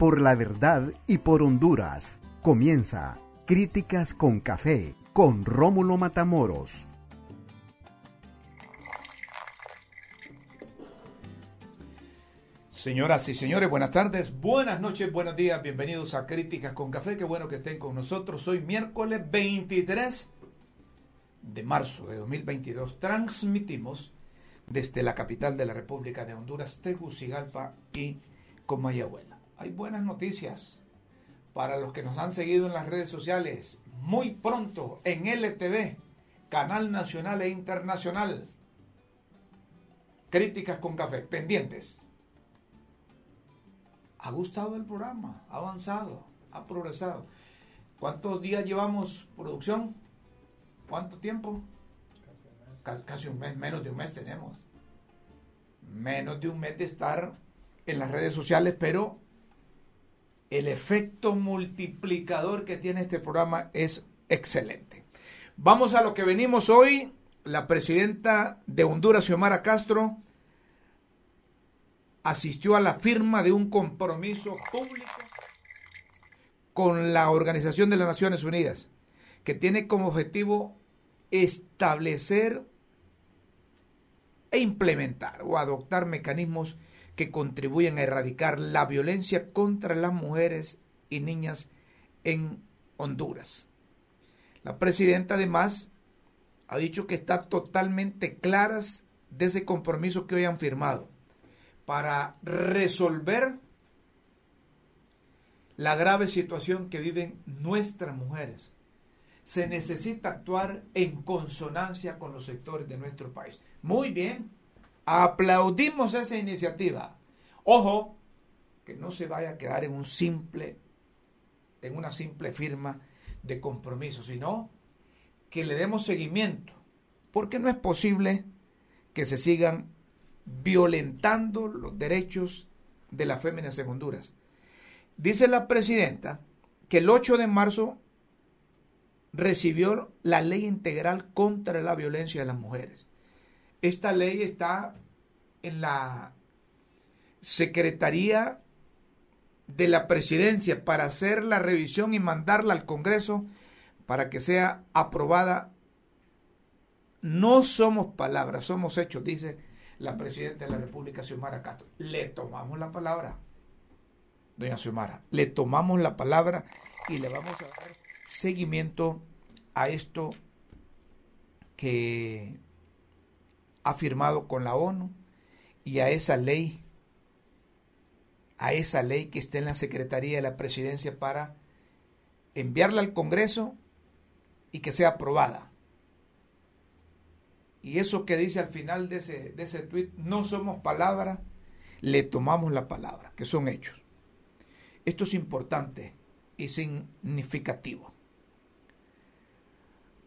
Por la verdad y por Honduras. Comienza Críticas con Café con Rómulo Matamoros. Señoras y señores, buenas tardes, buenas noches, buenos días, bienvenidos a Críticas con Café, qué bueno que estén con nosotros. Hoy miércoles 23 de marzo de 2022 transmitimos desde la capital de la República de Honduras, Tegucigalpa y Comayagüela. Hay buenas noticias para los que nos han seguido en las redes sociales. Muy pronto en LTV, Canal Nacional e Internacional. Críticas con Café, pendientes. Ha gustado el programa, ha avanzado, ha progresado. ¿Cuántos días llevamos producción? ¿Cuánto tiempo? Casi un mes, menos de un mes tenemos. Menos de un mes de estar en las redes sociales, pero el efecto multiplicador que tiene este programa es excelente. Vamos a lo que venimos hoy. La presidenta de Honduras, Xiomara Castro, asistió a la firma de un compromiso público con la Organización de las Naciones Unidas, que tiene como objetivo establecer e implementar o adoptar mecanismos que contribuyen a erradicar la violencia contra las mujeres y niñas en Honduras. La presidenta además ha dicho que está totalmente claras de ese compromiso que hoy han firmado para resolver la grave situación que viven nuestras mujeres. Se necesita actuar en consonancia con los sectores de nuestro país. Muy bien, aplaudimos esa iniciativa. Ojo, que no se vaya a quedar en un simple, en una simple firma de compromiso, sino que le demos seguimiento, porque no es posible que se sigan violentando los derechos de las féminas en Honduras. Dice la presidenta que el 8 de marzo recibió la ley integral contra la violencia de las mujeres. Esta ley está en la Secretaría de la Presidencia para hacer la revisión y mandarla al Congreso para que sea aprobada. No somos palabras, somos hechos, dice la Presidenta de la República, Xiomara Castro. Le tomamos la palabra, doña Xiomara, le tomamos la palabra y le vamos a dar seguimiento a esto que ha firmado con la ONU y a esa ley a esa ley que está en la Secretaría de la Presidencia para enviarla al Congreso y que sea aprobada. Y eso que dice al final de ese, de ese tweet, no somos palabras, le tomamos la palabra, que son hechos. Esto es importante y significativo.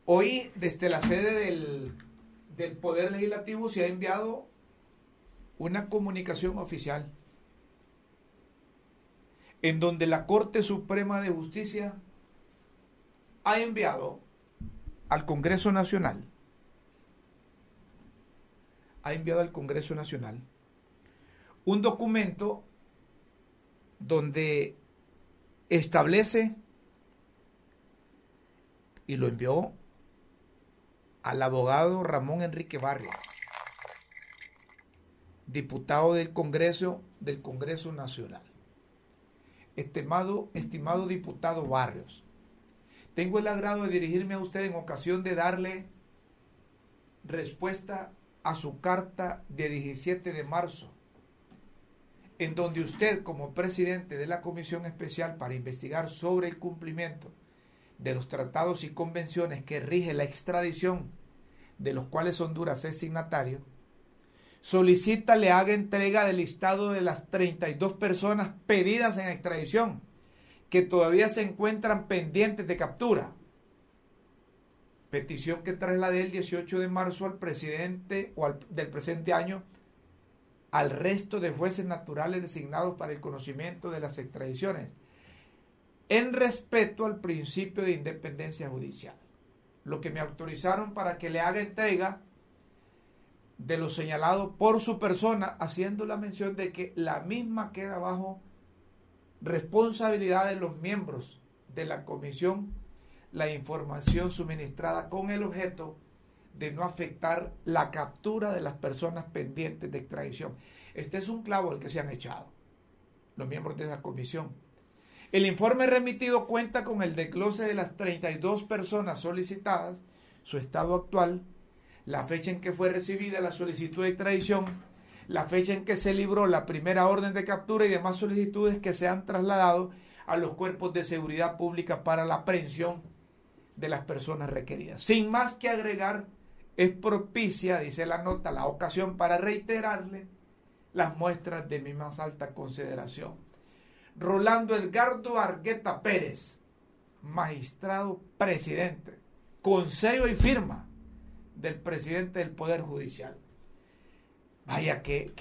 Hoy, desde la sede del, del Poder Legislativo, se ha enviado una comunicación oficial en donde la Corte Suprema de Justicia ha enviado al Congreso Nacional, ha enviado al Congreso Nacional un documento donde establece y lo envió al abogado Ramón Enrique Barrio, diputado del Congreso del Congreso Nacional. Estimado, estimado diputado Barrios, tengo el agrado de dirigirme a usted en ocasión de darle respuesta a su carta de 17 de marzo, en donde usted como presidente de la Comisión Especial para investigar sobre el cumplimiento de los tratados y convenciones que rige la extradición, de los cuales Honduras es signatario, solicita le haga entrega del listado de las 32 personas pedidas en extradición que todavía se encuentran pendientes de captura. Petición que trasladé el 18 de marzo al presidente o al, del presente año al resto de jueces naturales designados para el conocimiento de las extradiciones, en respeto al principio de independencia judicial. Lo que me autorizaron para que le haga entrega de lo señalado por su persona, haciendo la mención de que la misma queda bajo responsabilidad de los miembros de la comisión la información suministrada con el objeto de no afectar la captura de las personas pendientes de extradición. Este es un clavo el que se han echado los miembros de esa comisión. El informe remitido cuenta con el desglose de las 32 personas solicitadas, su estado actual, la fecha en que fue recibida la solicitud de extradición, la fecha en que se libró la primera orden de captura y demás solicitudes que se han trasladado a los cuerpos de seguridad pública para la aprehensión de las personas requeridas. Sin más que agregar, es propicia, dice la nota, la ocasión para reiterarle las muestras de mi más alta consideración. Rolando Edgardo Argueta Pérez, magistrado presidente, consejo y firma del presidente del Poder Judicial. Vaya, qué,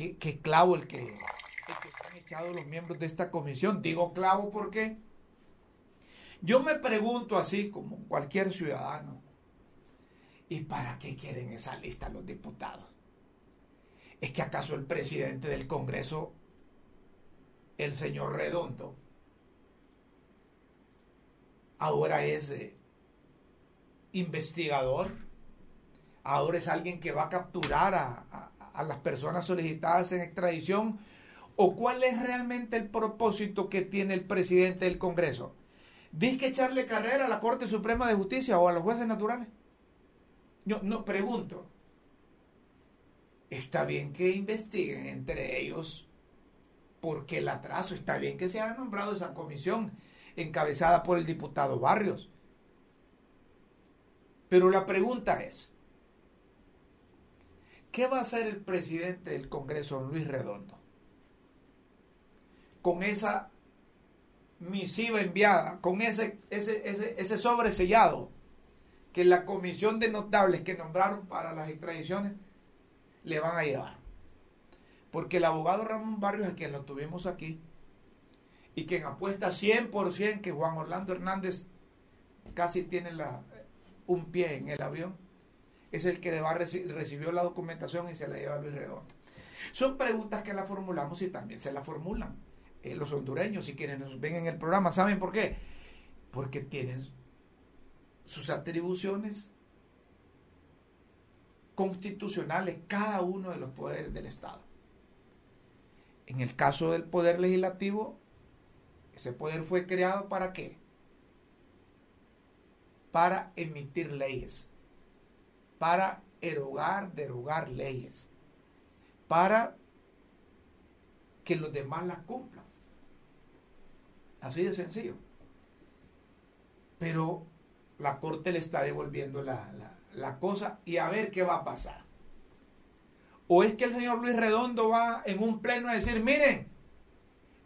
clavo el que, el que han echado los miembros de esta comisión. Digo clavo porque yo me pregunto así como cualquier ciudadano, ¿y para qué quieren esa lista los diputados? ¿Es que acaso el presidente del Congreso, el señor Redondo, ahora es eh, investigador? Ahora es alguien que va a capturar a, a las personas solicitadas en extradición. ¿O cuál es realmente el propósito que tiene el presidente del Congreso? ¿Dice que echarle carrera a la Corte Suprema de Justicia o a los jueces naturales? Yo no pregunto. Está bien que investiguen entre ellos porque el atraso, está bien que se haya nombrado esa comisión encabezada por el diputado Barrios. Pero la pregunta es, ¿qué va a hacer el presidente del Congreso, Luis Redondo, con esa misiva enviada, con ese, ese, ese, ese sobre sellado que la comisión de notables que nombraron para las extradiciones le van a llevar. Porque el abogado Ramón Barrios, a quien lo tuvimos aquí, y quien apuesta 100% que Juan Orlando Hernández casi tiene un pie en el avión, es el que recibió la documentación y se la lleva a Luis Redondo. Son preguntas que la formulamos y también se la formulan eh, los hondureños y quienes nos ven en el programa. ¿Saben por qué? Porque tienen sus atribuciones constitucionales cada uno de los poderes del Estado. En el caso del poder legislativo, ese poder fue creado para qué? Para emitir leyes, para erogar, derogar leyes, para que los demás las cumplan. Así de sencillo. Pero la Corte le está devolviendo la, cosa y a ver qué va a pasar. ¿O es que el señor Luis Redondo va en un pleno a decir, miren,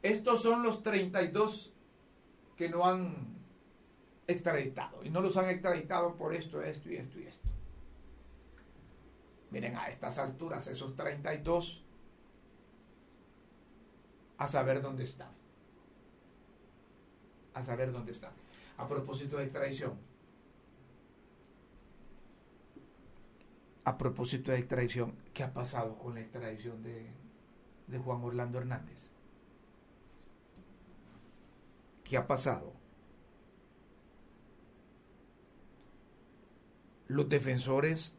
estos son los 32 que no han extraditado y no los han extraditado por esto, esto y esto y esto. Miren, a estas alturas, esos 32, a saber dónde están a saber dónde está. A propósito de extradición. A propósito de extradición, ¿qué ha pasado con la extradición de, Juan Orlando Hernández? ¿Qué ha pasado? Los defensores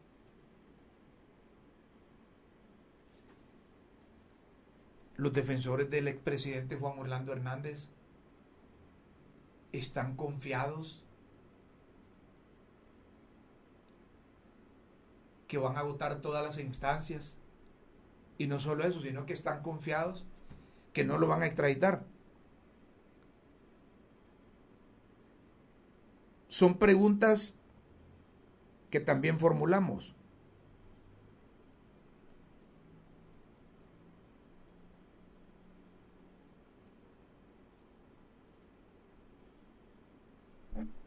los defensores del expresidente Juan Orlando Hernández están confiados que van a agotar todas las instancias. Y no solo eso, sino que están confiados que no lo van a extraditar. Son preguntas que también formulamos.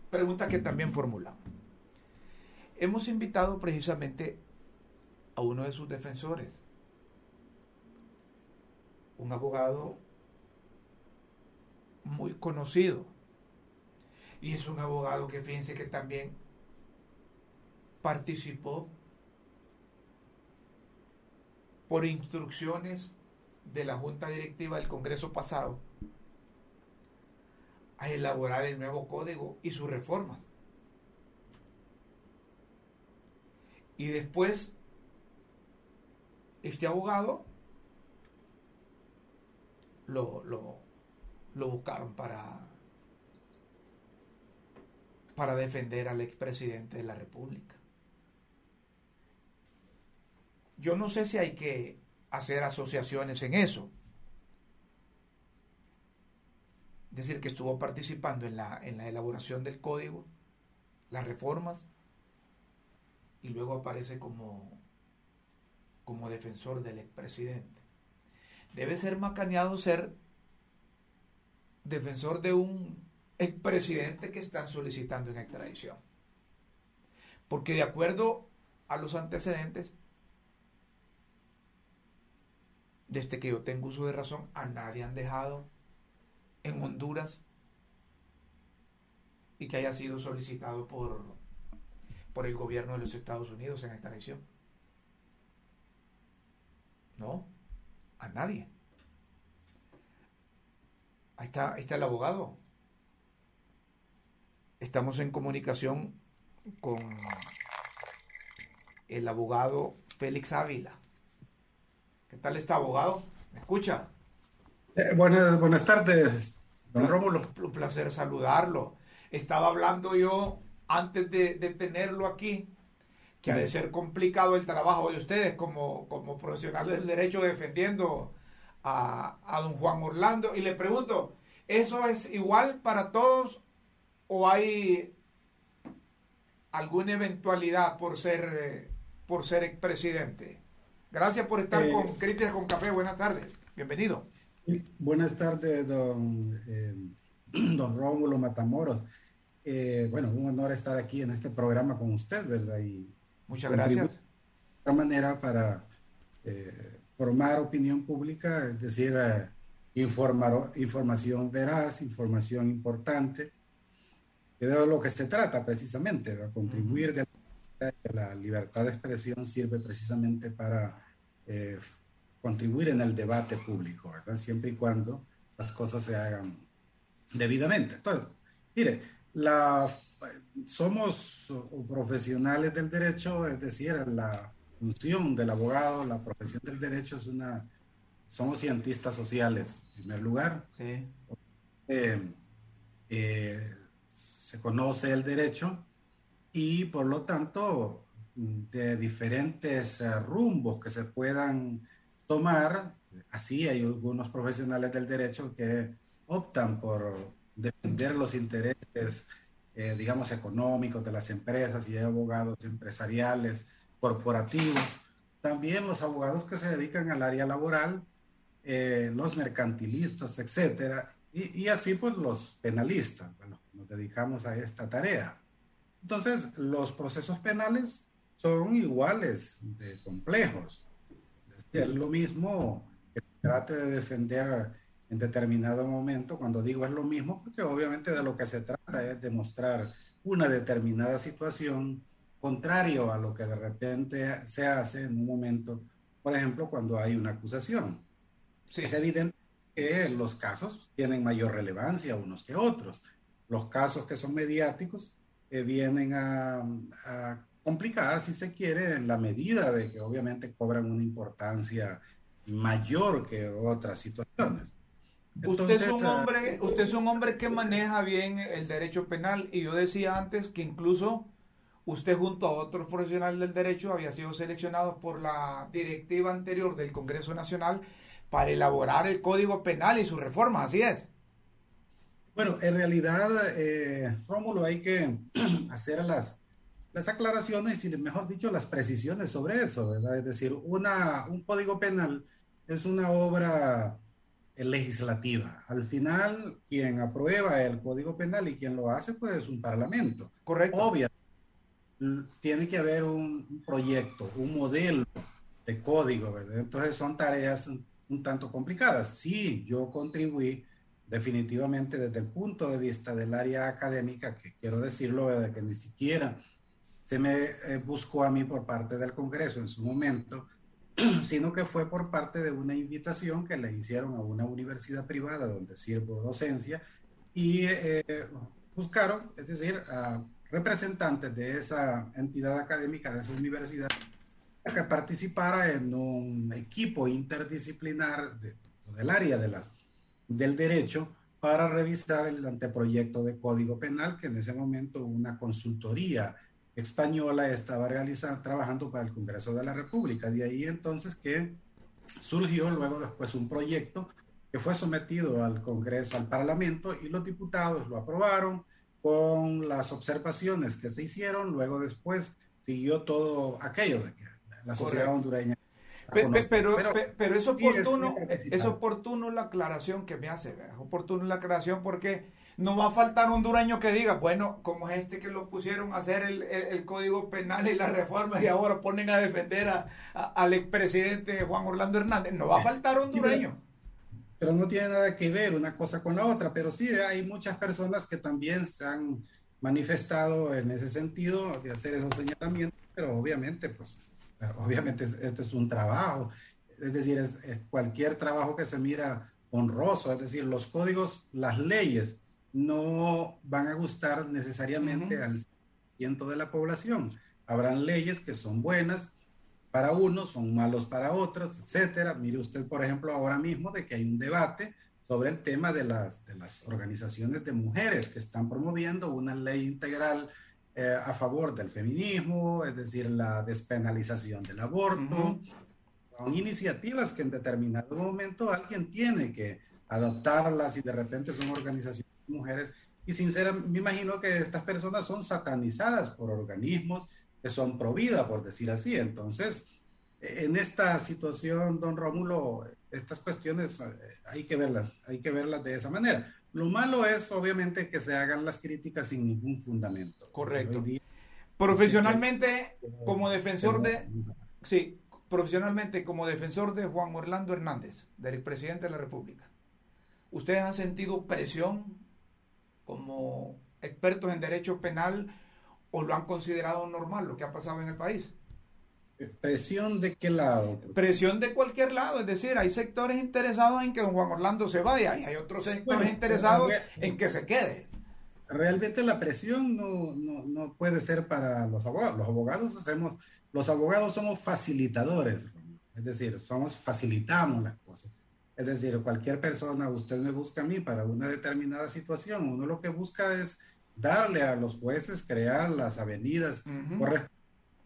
Preguntas que también formulamos. Hemos invitado precisamente a uno de sus defensores, un abogado muy conocido. Y es un abogado que fíjense que también participó por instrucciones de la Junta Directiva del Congreso pasado a elaborar el nuevo código y su reforma. Y después, este abogado lo, lo, lo buscaron para, para defender al expresidente de la República. Yo no sé si hay que hacer asociaciones en eso. Es decir, que estuvo participando en la, en la elaboración del código, las reformas, y luego aparece como, como defensor del expresidente. Debe ser macaneado ser defensor de un expresidente que están solicitando en extradición. Porque de acuerdo a los antecedentes, desde que yo tengo uso de razón, a nadie han dejado en Honduras y que haya sido solicitado por, por el gobierno de los Estados Unidos en extradición. No, a nadie. Ahí está, ahí está el abogado. Estamos en comunicación con el abogado Félix Ávila. ¿Qué tal está, abogado? ¿Me escucha? Eh, buenas, buenas tardes, don Rómulo. Un placer saludarlo. Estaba hablando yo antes de, tenerlo aquí, que ha de ser complicado el trabajo de ustedes como, como profesionales del derecho defendiendo a, a don Juan Orlando. Y le pregunto, ¿eso es igual para todos o hay alguna eventualidad por ser, por ser expresidente? Gracias por estar eh, con Críticas con Café. Buenas tardes. Bienvenido. Buenas tardes, don, eh, don Rómulo Matamoros. Eh, bueno, un honor estar aquí en este programa con usted, ¿verdad? Y Muchas gracias. De otra manera para formar opinión pública, es decir, informar, información veraz, información importante, que de lo que se trata precisamente, contribuir de la libertad de expresión sirve precisamente para eh, contribuir en el debate público, ¿verdad? Siempre y cuando las cosas se hagan debidamente. Entonces, mire, la, somos profesionales del derecho, es decir, la función del abogado, la profesión del derecho es una, somos cientistas sociales, en primer lugar. Sí. Eh, eh, se conoce el derecho y por lo tanto de diferentes rumbos que se puedan tomar. Así hay algunos profesionales del derecho que optan por defender los intereses, eh, digamos, económicos de las empresas y abogados empresariales, corporativos. También los abogados que se dedican al área laboral, eh, los mercantilistas, etcétera. Y, y, así pues los penalistas, bueno, nos dedicamos a esta tarea. Entonces, los procesos penales son iguales de complejos. Es lo mismo que trate de defender en determinado momento, cuando digo es lo mismo, porque obviamente de lo que se trata es demostrar una determinada situación contrario a lo que de repente se hace en un momento, por ejemplo, cuando hay una acusación. Es evidente que los casos tienen mayor relevancia unos que otros. Los casos que son mediáticos eh, vienen a, a complicar, si se quiere, en la medida de que obviamente cobran una importancia mayor que otras situaciones. Usted es un hombre, usted es un hombre que maneja bien el derecho penal y yo decía antes que incluso usted junto a otros profesionales del derecho había sido seleccionado por la directiva anterior del Congreso Nacional para elaborar el Código Penal y su reforma, así es. Bueno, en realidad, eh, Rómulo, hay que hacer las, las aclaraciones y, mejor dicho, las precisiones sobre eso, ¿verdad? Es decir, una, un código penal es una obra legislativa. Al final, quien aprueba el Código Penal y quien lo hace, pues es un parlamento. Correcto. Obviamente, tiene que haber un proyecto, un modelo de código, ¿verdad? Entonces son tareas un tanto complicadas. Sí, yo contribuí definitivamente desde el punto de vista del área académica, que quiero decirlo, ¿verdad? que ni siquiera se me eh, buscó a mí por parte del Congreso en su momento, sino que fue por parte de una invitación que le hicieron a una universidad privada donde sirvo docencia y eh, buscaron, es decir, a representantes de esa entidad académica, de esa universidad, que participara en un equipo interdisciplinar del área de las, del derecho para revisar el anteproyecto de Código Penal que en ese momento una consultoría española estaba realizando, trabajando para el Congreso de la República. De ahí entonces que surgió luego después un proyecto que fue sometido al Congreso, al Parlamento, y los diputados lo aprobaron con las observaciones que se hicieron. Luego después siguió todo aquello de que la sociedad hondureña. Pero, pero, es oportuno, es, oportuno la aclaración que me hace, es oportuno la aclaración porque no va a faltar un dureño que diga, bueno, como es este que lo pusieron a hacer el, código penal y la reforma y ahora ponen a defender a, al expresidente Juan Orlando Hernández, no va a faltar un dureño. Pero no tiene nada que ver una cosa con la otra, pero sí hay muchas personas que también se han manifestado en ese sentido de hacer esos señalamientos, pero obviamente, pues, obviamente este es un trabajo, es decir, es cualquier trabajo que se mira honroso, es decir, los códigos, las leyes no van a gustar necesariamente al ciento de la población. Habrán leyes que son buenas para unos, son malos para otros, etcétera. Mire usted, por ejemplo, ahora mismo de que hay un debate sobre el tema de las, de las organizaciones de mujeres que están promoviendo una ley integral eh, a favor del feminismo, es decir, la despenalización del aborto. Son iniciativas que en determinado momento alguien tiene que adoptarlas y de repente son organizaciones mujeres. Y sinceramente, me imagino que estas personas son satanizadas por organismos que son pro vida, por decir así. Entonces, en esta situación, don Rómulo, estas cuestiones eh, hay que verlas, hay que verlas de esa manera. Lo malo es, obviamente, que se hagan las críticas sin ningún fundamento. Correcto. Profesionalmente, como defensor de... Sí, profesionalmente como defensor de Juan Orlando Hernández, del expresidente de la República, ¿ustedes han sentido presión como expertos en derecho penal o lo han considerado normal lo que ha pasado en el país? ¿Presión de qué lado? Presión de cualquier lado, es decir, hay sectores interesados en que don Juan Orlando se vaya y hay otros sectores interesados en que se quede. Realmente la presión no, no, no, puede ser para los abogados. Los abogados hacemos, los abogados somos facilitadores, es decir, somos, facilitamos las cosas. Es decir, cualquier persona, usted me busca a mí para una determinada situación, uno lo que busca es darle a los jueces crear las avenidas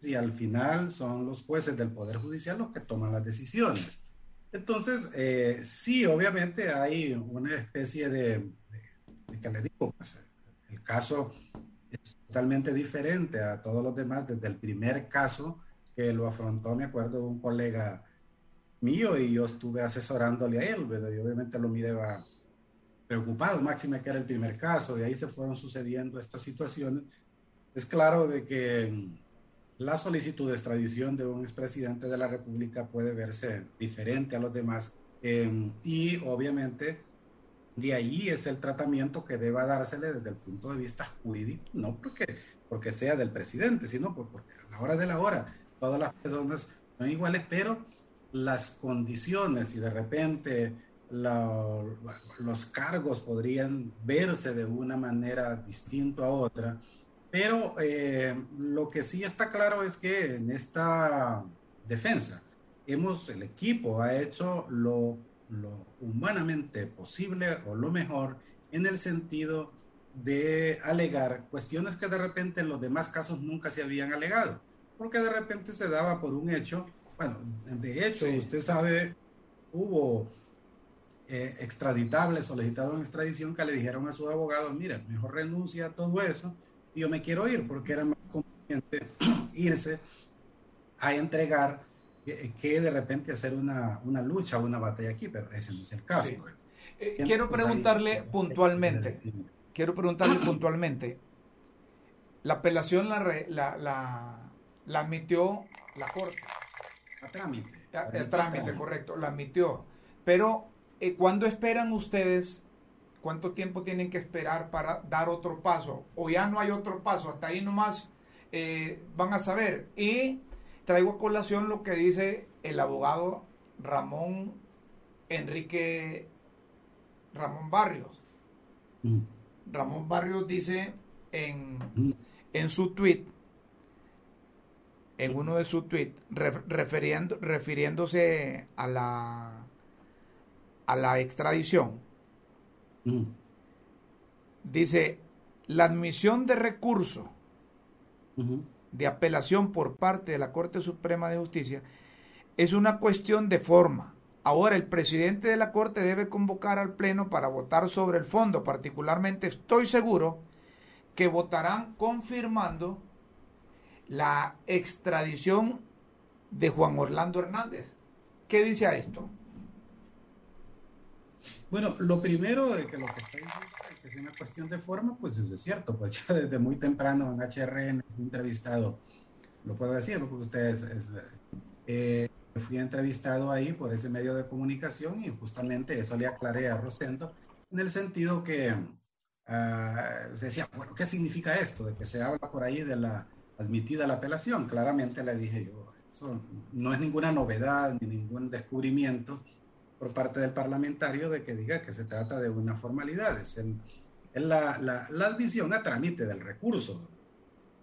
y al final son los jueces del Poder Judicial los que toman las decisiones. Entonces, eh, sí, obviamente hay una especie de, que le digo, pues, el caso es totalmente diferente a todos los demás desde el primer caso que lo afrontó, me acuerdo, un colega mío y yo estuve asesorándole a él, ¿verdad? y obviamente lo miraba preocupado, máxima que era el primer caso, de ahí se fueron sucediendo estas situaciones. Es claro de que la solicitud de extradición de un expresidente de la República puede verse diferente a los demás em, y obviamente de ahí es el tratamiento que deba dársele desde el punto de vista jurídico, no porque, porque sea del presidente, sino porque a la hora de la hora todas las personas son iguales, pero las condiciones y de repente los cargos podrían verse de una manera distinta a otra. Pero eh, lo que sí está claro es que en esta defensa hemos, el equipo ha hecho lo, lo humanamente posible o lo mejor en el sentido de alegar cuestiones que de repente en los demás casos nunca se habían alegado, porque de repente se daba por un hecho bueno, de hecho, usted sabe, hubo eh, extraditables solicitados en extradición que le dijeron a sus abogados, mira, mejor renuncia a todo eso y yo me quiero ir porque era más conveniente irse a entregar que de repente hacer una, una lucha o una batalla aquí, pero ese no es el caso. Pues. Eh, quiero preguntarle puntualmente, quiero preguntarle puntualmente, la apelación la, la, la, la admitió la Corte. A trámite. El trámite, correcto, la admitió. Pero, eh, ¿cuándo esperan ustedes? ¿Cuánto tiempo tienen que esperar para dar otro paso? ¿O ya no hay otro paso? Hasta ahí nomás eh, van a saber. Y traigo a colación lo que dice el abogado Ramón Enrique Ramón Barrios. Mm. Ramón Barrios dice en, mm. en su tweet, en uno de sus tweets, refiriendo, refiriéndose a la, a la extradición, mm. dice, la admisión de recurso de apelación por parte de la Corte Suprema de Justicia es una cuestión de forma. Ahora el presidente de la Corte debe convocar al Pleno para votar sobre el fondo. Particularmente estoy seguro que votarán confirmando la extradición de Juan Orlando Hernández. ¿Qué dice a esto? Bueno, lo primero de que lo que está diciendo que es una cuestión de forma, pues es cierto, pues ya desde muy temprano en HRN fui entrevistado, lo puedo decir, porque ustedes, eh, fui entrevistado ahí por ese medio de comunicación y justamente eso le aclaré a Rosendo en el sentido que uh, se decía, bueno, ¿qué significa esto? De que se habla por ahí de la admitida la apelación. Claramente le dije yo, eso no es ninguna novedad ni ningún descubrimiento por parte del parlamentario de que diga que se trata de una formalidad, es, la, la, la, admisión a trámite del recurso.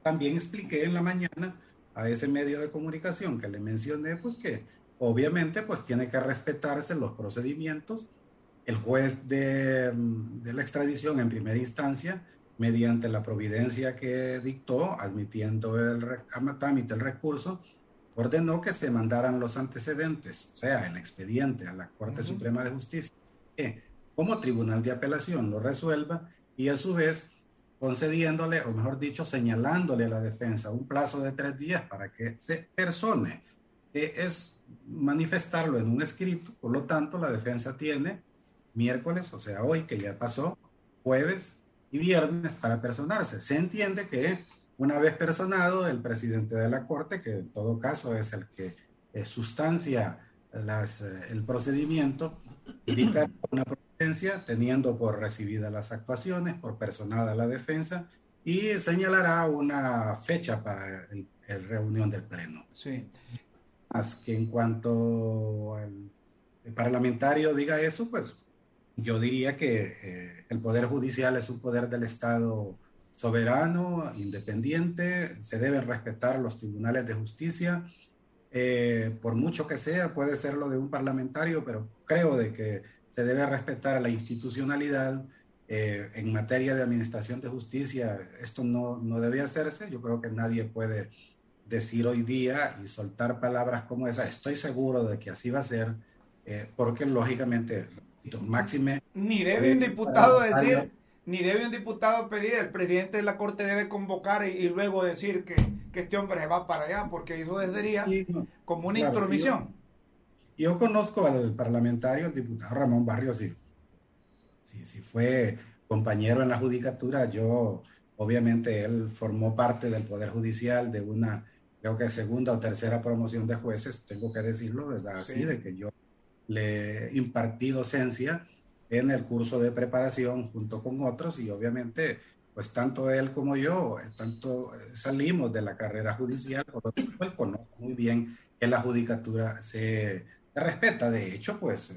También expliqué en la mañana a ese medio de comunicación que le mencioné, pues que obviamente pues tiene que respetarse los procedimientos. El juez de, de la extradición en primera instancia, mediante la providencia que dictó, admitiendo el trámite el recurso, ordenó que se mandaran los antecedentes, o sea, el expediente a la Corte Suprema de Justicia, que como tribunal de apelación lo resuelva y a su vez concediéndole, o mejor dicho, señalándole a la defensa un plazo de tres días para que se persone, que es manifestarlo en un escrito, por lo tanto, la defensa tiene miércoles, o sea, hoy que ya pasó, jueves y viernes para personarse. Se entiende que una vez personado, el presidente de la Corte, que en todo caso es el que eh, sustancia las, eh, el procedimiento, dicta una providencia teniendo por recibidas las actuaciones, por personada la defensa y señalará una fecha para la reunión del Pleno. Sí. Más que en cuanto al parlamentario diga eso, pues yo diría que eh, el Poder Judicial es un poder del Estado soberano, independiente, se deben respetar los tribunales de justicia, eh, por mucho que sea, puede ser lo de un parlamentario, pero creo de que se debe respetar la institucionalidad. Eh, en materia de administración de justicia, esto no, no debe hacerse. Yo creo que nadie puede decir hoy día y soltar palabras como esa. Estoy seguro de que así va a ser, porque lógicamente, máxime... Ni debe un diputado decir ni debe un diputado pedir, el presidente de la Corte debe convocar y, luego decir que, este hombre va para allá, porque eso sería como una intromisión. Yo, conozco al parlamentario, el diputado Ramón Barrios, sí, sí, sí fue compañero en la judicatura, yo, obviamente, él formó parte del Poder Judicial de una, creo que segunda o tercera promoción de jueces, tengo que decirlo, ¿verdad? Así, de que yo le impartí docencia en el curso de preparación junto con otros y obviamente pues tanto él como yo, eh, tanto eh, salimos de la carrera judicial, por lo tanto él conoce muy bien que la judicatura se, respeta. De hecho, pues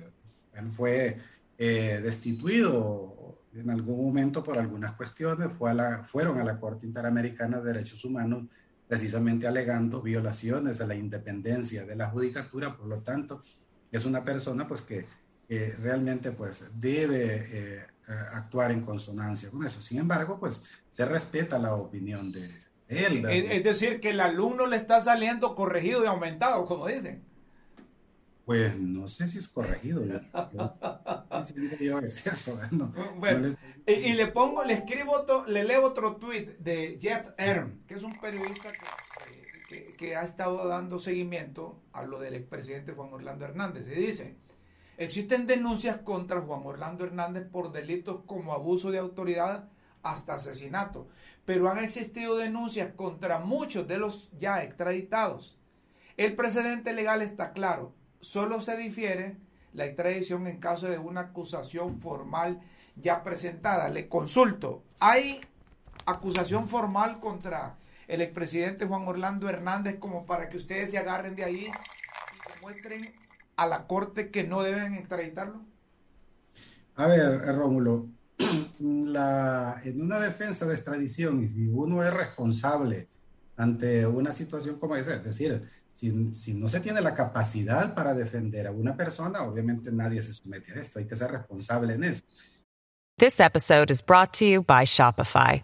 él fue eh, destituido en algún momento por algunas cuestiones, fue a la, fueron a la Corte Interamericana de Derechos Humanos precisamente alegando violaciones a la independencia de la judicatura, por lo tanto es una persona pues que realmente pues debe eh, actuar en consonancia con eso. Sin embargo, pues se respeta la opinión de él. Es, decir, que el alumno le está saliendo corregido y aumentado, como dicen. Pues no sé si es corregido. y, le pongo, le escribo, le leo otro tweet de Jeff Erm, que es un periodista que que, ha estado dando seguimiento a lo del expresidente Juan Orlando Hernández. Y dice, existen denuncias contra Juan Orlando Hernández por delitos como abuso de autoridad hasta asesinato, pero han existido denuncias contra muchos de los ya extraditados. El precedente legal está claro, solo se difiere la extradición en caso de una acusación formal ya presentada. Le consulto, ¿hay acusación formal contra el expresidente Juan Orlando Hernández como para que ustedes se agarren de ahí y demuestren a la corte que no deben extraditarlo? A ver, Rómulo, la, en una defensa de extradición, y si uno es responsable ante una situación como esa, es decir, si, si, no se tiene la capacidad para defender a una persona, obviamente nadie se somete a esto, hay que ser responsable en eso. This episode is brought to you by Shopify.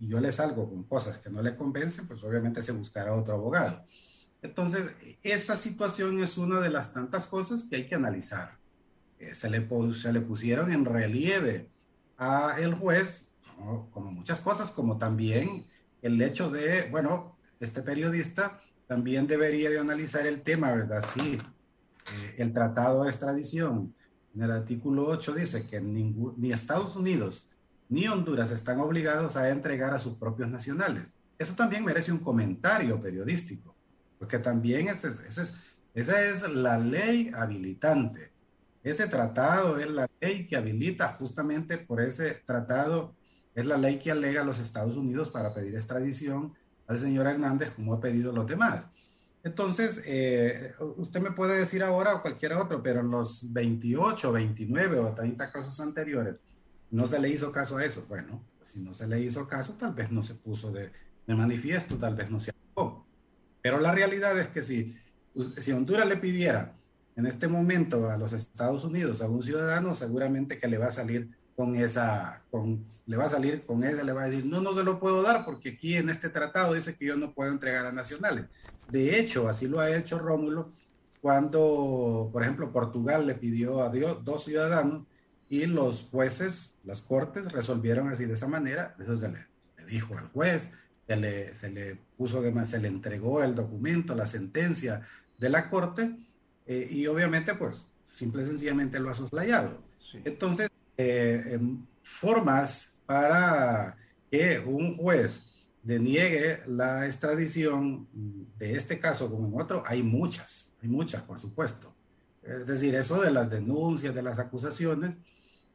y yo le salgo con cosas que no le convencen, pues obviamente se buscará otro abogado. Entonces, esa situación es una de las tantas cosas que hay que analizar. Eh, se, le, se le pusieron en relieve a el juez, como, muchas cosas, como también el hecho de, bueno, este periodista también debería de analizar el tema, ¿verdad? Sí, eh, el tratado de extradición, en el artículo 8 dice que ni Estados Unidos ni Honduras están obligados a entregar a sus propios nacionales. Eso también merece un comentario periodístico, porque también esa es la ley habilitante. Ese tratado es la ley que habilita justamente por ese tratado, es la ley que alega a los Estados Unidos para pedir extradición al señor Hernández como ha pedido los demás. Entonces, eh, usted me puede decir ahora o cualquier otro, pero en los 28, 29 o 30 casos anteriores, no se le hizo caso a eso. Bueno, si no se le hizo caso, tal vez no se puso de, manifiesto, tal vez no se aprobó. Pero la realidad es que si, si Honduras le pidiera en este momento a los Estados Unidos, a un ciudadano, seguramente que le va a salir con esa, con, le va a salir con ella, le va a decir, no, no se lo puedo dar porque aquí en este tratado dice que yo no puedo entregar a nacionales. De hecho, así lo ha hecho Rómulo cuando, por ejemplo, Portugal le pidió a dos ciudadanos y los jueces, las cortes, resolvieron así de esa manera. Eso se le, dijo al juez, se le, se le puso de se le entregó el documento, la sentencia de la corte, eh, y obviamente, pues, simple y sencillamente lo ha soslayado. Entonces, eh, em, formas para que un juez deniegue la extradición de este caso como en otro, hay muchas, hay muchas, por supuesto. Es decir, eso de las denuncias, de las acusaciones,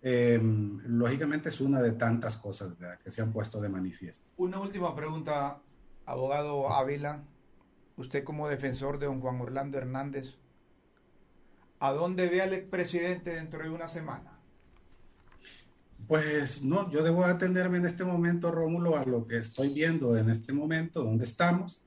Em, lógicamente es una de tantas cosas que se han puesto de manifiesto. Una última pregunta, abogado Ávila. Usted como defensor de don Juan Orlando Hernández, ¿a dónde ve al expresidente dentro de una semana? Pues no, yo debo atenderme en este momento, Rómulo, a lo que estoy viendo en este momento, donde estamos.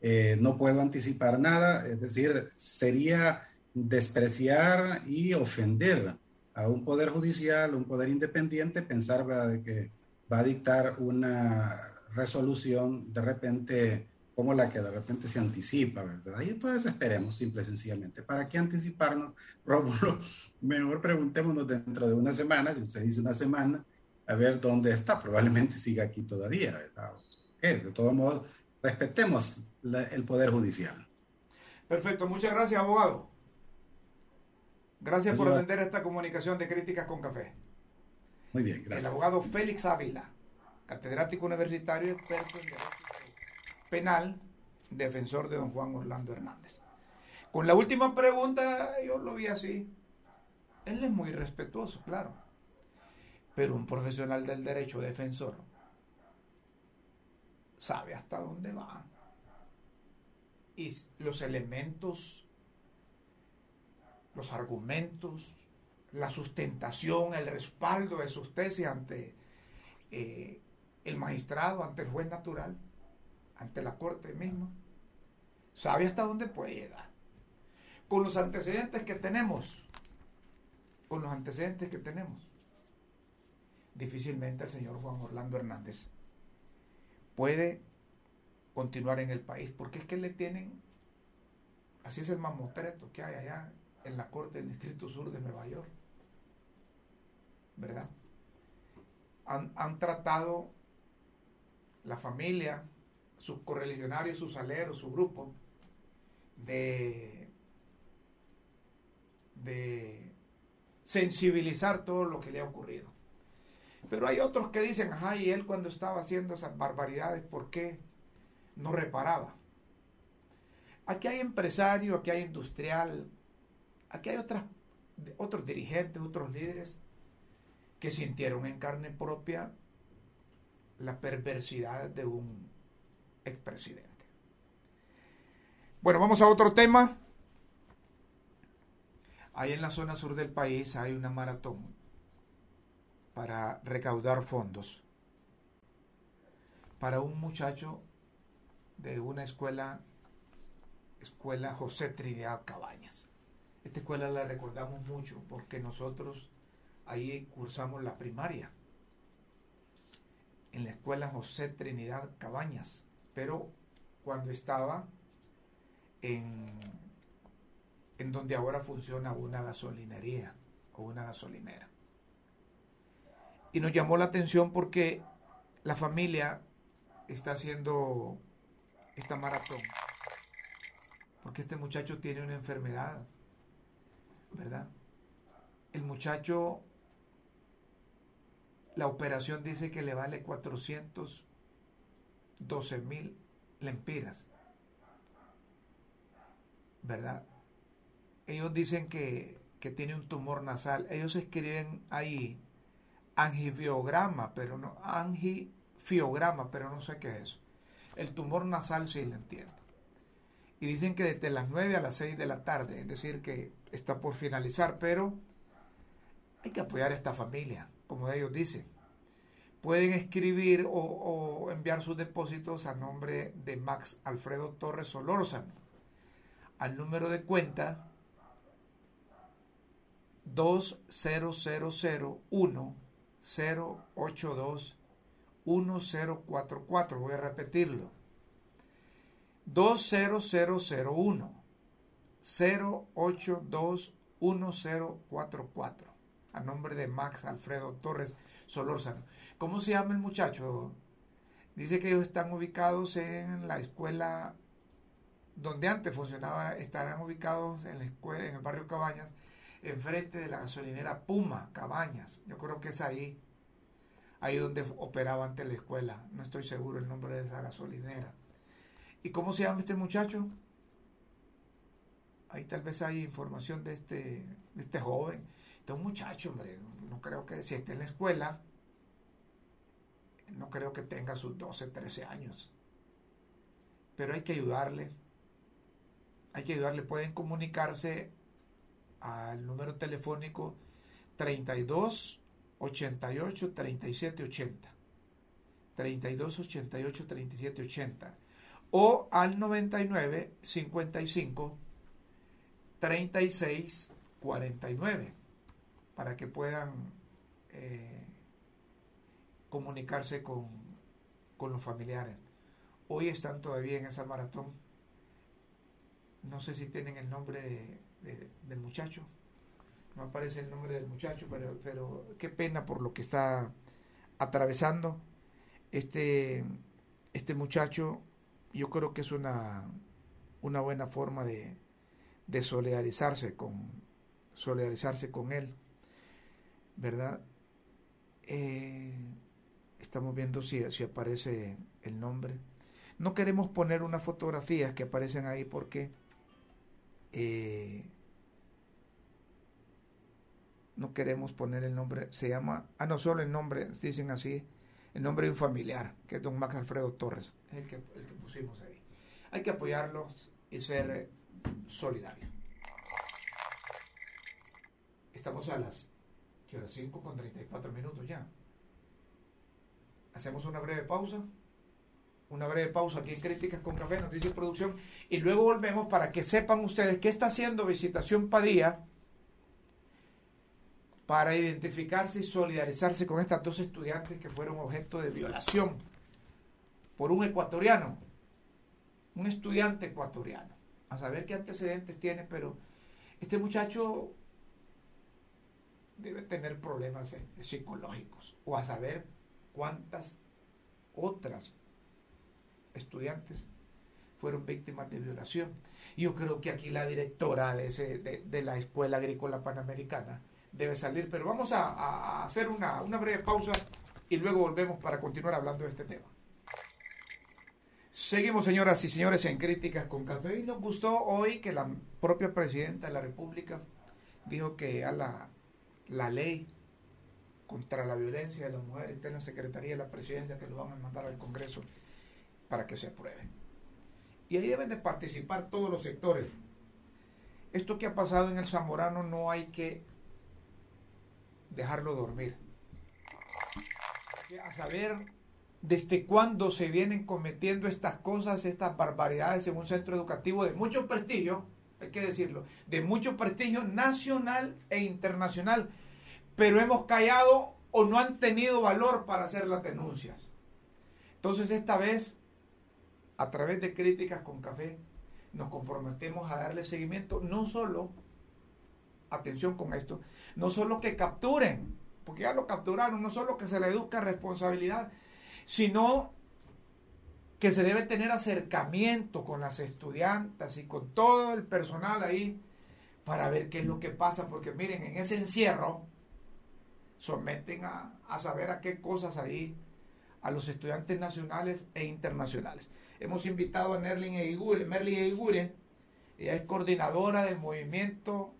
Eh, no puedo anticipar nada, es decir, sería despreciar y ofender a un poder judicial, un poder independiente, pensar que va a dictar una resolución de repente como la que de repente se anticipa, ¿verdad? Y entonces esperemos, simple y sencillamente. ¿Para qué anticiparnos, Rómulo? Mejor preguntémonos dentro de una semana, si usted dice una semana, a ver dónde está. Probablemente siga aquí todavía, ¿verdad? De todos modos, respetemos el Poder Judicial. Perfecto, muchas gracias, abogado. Gracias por atender esta comunicación de críticas con café. Muy bien, gracias. El abogado Félix Ávila, catedrático universitario, experto en derecho penal, defensor de don Juan Orlando Hernández. Con la última pregunta, yo lo vi así. Él es muy respetuoso, claro. Pero un profesional del derecho defensor sabe hasta dónde va. Y los elementos los argumentos, la sustentación, el respaldo de sus tesis ante eh, el magistrado, ante el juez natural, ante la corte misma. sabe hasta dónde puede llegar. Con los antecedentes que tenemos, con los antecedentes que tenemos, difícilmente el señor Juan Orlando Hernández puede continuar en el país, porque es que le tienen, así es el mamotreto que hay allá en la Corte del Distrito Sur de Nueva York, ¿verdad? Han, han tratado la familia, sus correligionarios, sus aleros, su grupo, de, de sensibilizar todo lo que le ha ocurrido. Pero hay otros que dicen, ajá, y él cuando estaba haciendo esas barbaridades, ¿por qué no reparaba? Aquí hay empresario, aquí hay industrial, aquí hay otros dirigentes, otros líderes que sintieron en carne propia la perversidad de un expresidente. Bueno, vamos a otro tema. Ahí en la zona sur del país hay una maratón para recaudar fondos para un muchacho de una escuela, escuela José Trinidad Cabañas. Esta escuela la recordamos mucho porque nosotros ahí cursamos la primaria en la escuela José Trinidad Cabañas, pero cuando estaba en, en donde ahora funciona una gasolinería o una gasolinera. Y nos llamó la atención porque la familia está haciendo esta maratón. Porque este muchacho tiene una enfermedad, ¿verdad? El muchacho, la operación dice que le vale 412 mil lempiras. ¿verdad? Ellos dicen que, tiene un tumor nasal. Ellos escriben ahí angifiograma, pero no, angifiograma, pero no sé qué es eso. El tumor nasal sí lo entiendo. Y dicen que desde las 9 a las 6 de la tarde, es decir, que está por finalizar, pero hay que apoyar a esta familia, como ellos dicen. Pueden escribir o, o enviar sus depósitos a nombre de Max Alfredo Torres Solórzano al número de cuenta 20001 082 1044. Voy a repetirlo. 20001 082 1044. A nombre de Max Alfredo Torres Solórzano. ¿Cómo se llama el muchacho? Dice que ellos están ubicados en la escuela donde antes funcionaba, estarán ubicados en la escuela, en el barrio Cabañas, enfrente de la gasolinera Puma Cabañas. Yo creo que es ahí, ahí donde operaba antes la escuela. No estoy seguro el nombre de esa gasolinera. ¿Y cómo se llama este muchacho? Ahí tal vez hay información de este, de este joven. Este es un muchacho, hombre. No creo que si esté en la escuela, no creo que tenga sus 12, 13 años. Pero hay que ayudarle hay que ayudarle. Pueden comunicarse al número telefónico 32 88 37 80. 32 88 37 80. O al 99 55 36 49 para que puedan eh, comunicarse con, con los familiares. Hoy están todavía en esa maratón no sé si tienen el nombre del muchacho. No aparece el nombre del muchacho, pero, pero qué pena por lo que está atravesando. Este, este muchacho, yo creo que es una, una buena forma de, de solidarizarse con, solidarizarse con él. ¿Verdad? Eh, estamos viendo si, si aparece el nombre. No queremos poner unas fotografías que aparecen ahí porque eh, no queremos poner el nombre, se llama, ah, no solo el nombre, dicen así, el nombre de un familiar, que es don Max Alfredo Torres, es el que, el que pusimos ahí. Hay que apoyarlos y ser solidarios. Estamos a las, ¿qué hora? 5 con 34 minutos ya. Hacemos una breve pausa una breve pausa aquí en Críticas con Café, Noticias Producción, y luego volvemos para que sepan ustedes qué está haciendo Visitación Padilla para identificarse y solidarizarse con estas dos estudiantes que fueron objeto de violación por un ecuatoriano, un estudiante ecuatoriano, a saber qué antecedentes tiene, pero este muchacho debe tener problemas psicológicos o a saber cuántas otras estudiantes fueron víctimas de violación. Yo creo que aquí la directora de, ese, de, la Escuela Agrícola Panamericana debe salir, pero vamos a, hacer una, una breve pausa y luego volvemos para continuar hablando de este tema. Seguimos, señoras y señores, en Críticas con Café. Y nos gustó hoy que la propia presidenta de la República dijo que a la, la ley contra la violencia de las mujeres está en la Secretaría de la Presidencia que lo van a mandar al Congreso para que se apruebe. Y ahí deben de participar todos los sectores. Esto que ha pasado en el Zamorano no hay que dejarlo dormir. A saber desde cuándo se vienen cometiendo estas cosas, estas barbaridades en un centro educativo de mucho prestigio, hay que decirlo, de mucho prestigio nacional e internacional, pero hemos callado o no han tenido valor para hacer las denuncias. Entonces esta vez a través de críticas con café, nos comprometemos a darle seguimiento, no solo, atención con esto, no solo que capturen, porque ya lo capturaron, no solo que se le educa responsabilidad, sino que se debe tener acercamiento con las estudiantes y con todo el personal ahí para ver qué es lo que pasa, porque miren, en ese encierro someten a, a saber a qué cosas ahí a los estudiantes nacionales e internacionales. Hemos invitado a Merlin Eigure. Merlin Eigure, ella es coordinadora del movimiento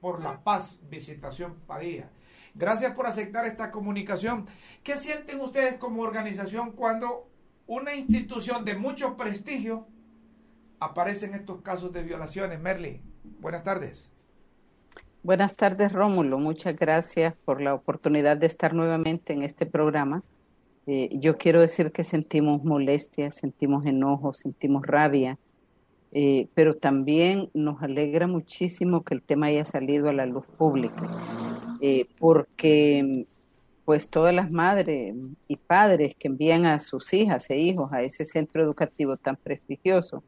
por la paz, Visitación Padilla. Gracias por aceptar esta comunicación. ¿Qué sienten ustedes como organización cuando una institución de mucho prestigio aparece en estos casos de violaciones? Merly, buenas tardes. Buenas tardes, Rómulo. Muchas gracias por la oportunidad de estar nuevamente en este programa. Eh, yo quiero decir que sentimos molestia, sentimos enojo, sentimos rabia, eh, pero también nos alegra muchísimo que el tema haya salido a la luz pública, eh, porque pues todas las madres y padres que envían a sus hijas e hijos a ese centro educativo tan prestigioso,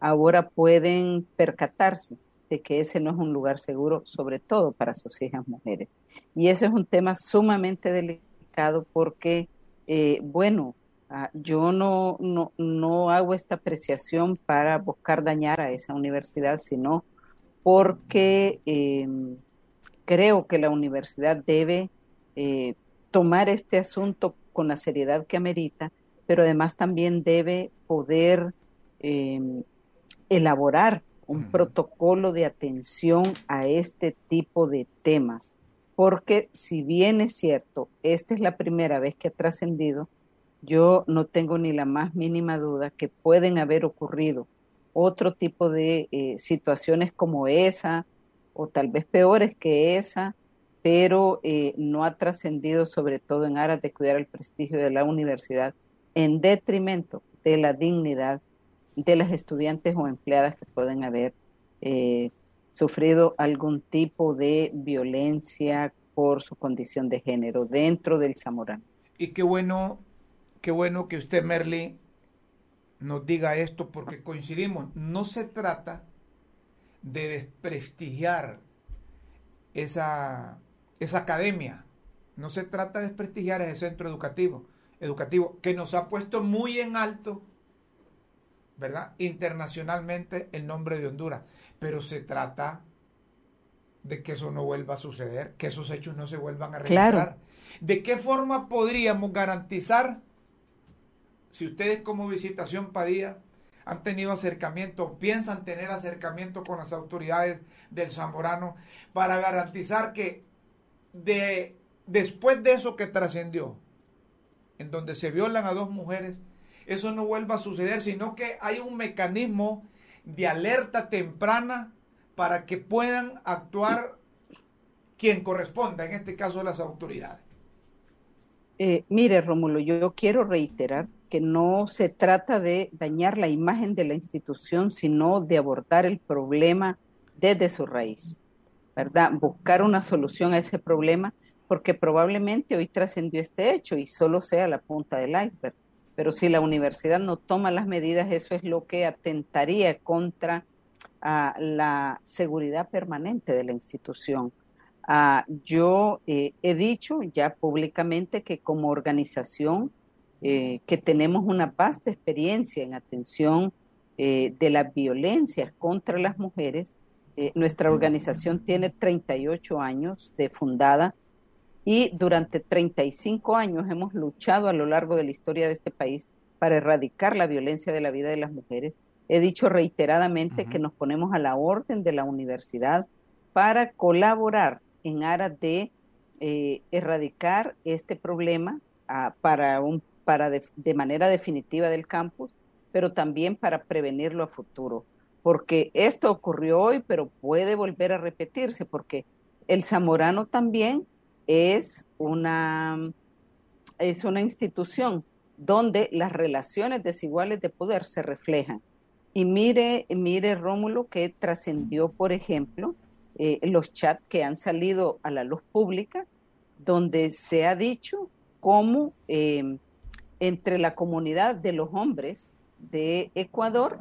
ahora pueden percatarse de que ese no es un lugar seguro, sobre todo para sus hijas mujeres. Y ese es un tema sumamente delicado porque eh, bueno, ah, yo no, no, no hago esta apreciación para buscar dañar a esa universidad, sino porque em, creo que la universidad debe eh, tomar este asunto con la seriedad que amerita, pero además también debe poder em, elaborar un protocolo de atención a este tipo de temas. Porque si bien es cierto, esta es la primera vez que ha trascendido, yo no tengo ni la más mínima duda que pueden haber ocurrido otro tipo de eh, situaciones como esa, o tal vez peores que esa, pero eh, no ha trascendido sobre todo en aras de cuidar el prestigio de la universidad en detrimento de la dignidad de las estudiantes o empleadas que pueden haber eh, sufrido algún tipo de violencia por su condición de género dentro del Zamorano. Y qué bueno, qué bueno que usted, Merly, nos diga esto porque coincidimos. No se trata de desprestigiar esa, esa academia. No se trata de desprestigiar ese centro educativo, educativo que nos ha puesto muy en alto, ¿verdad? Internacionalmente el nombre de Honduras pero se trata de que eso no vuelva a suceder, que esos hechos no se vuelvan a realizar. ¿De qué forma podríamos garantizar, si ustedes como visitación Padilla han tenido acercamiento, piensan tener acercamiento con las autoridades del Zamorano, para garantizar que de, después de eso que trascendió, en donde se violan a dos mujeres, eso no vuelva a suceder, sino que hay un mecanismo de alerta temprana para que puedan actuar quien corresponda, en este caso las autoridades. Eh, mire, Rómulo, yo quiero reiterar que no se trata de dañar la imagen de la institución, sino de abordar el problema desde su raíz, ¿verdad? Buscar una solución a ese problema, porque probablemente hoy trascendió este hecho y solo sea la punta del iceberg. Pero si la universidad no toma las medidas, eso es lo que atentaría contra uh, la seguridad permanente de la institución. Uh, yo eh, he dicho ya públicamente que como organización eh, que tenemos una vasta experiencia en atención eh, de las violencias contra las mujeres. Eh, nuestra organización tiene 38 años de fundada y durante 35 años hemos luchado a lo largo de la historia de este país para erradicar la violencia de la vida de las mujeres. He dicho reiteradamente uh -huh. que nos ponemos a la orden de la universidad para colaborar en aras de eh, erradicar este problema uh, para un para de, de, manera definitiva del campus, pero también para prevenirlo a futuro, porque esto ocurrió hoy, pero puede volver a repetirse, porque el Zamorano también es una, es una institución donde las relaciones desiguales de poder se reflejan. Y mire, mire Rómulo, que trascendió, por ejemplo, eh, los chats que han salido a la luz pública, donde se ha dicho cómo eh, entre la comunidad de los hombres de Ecuador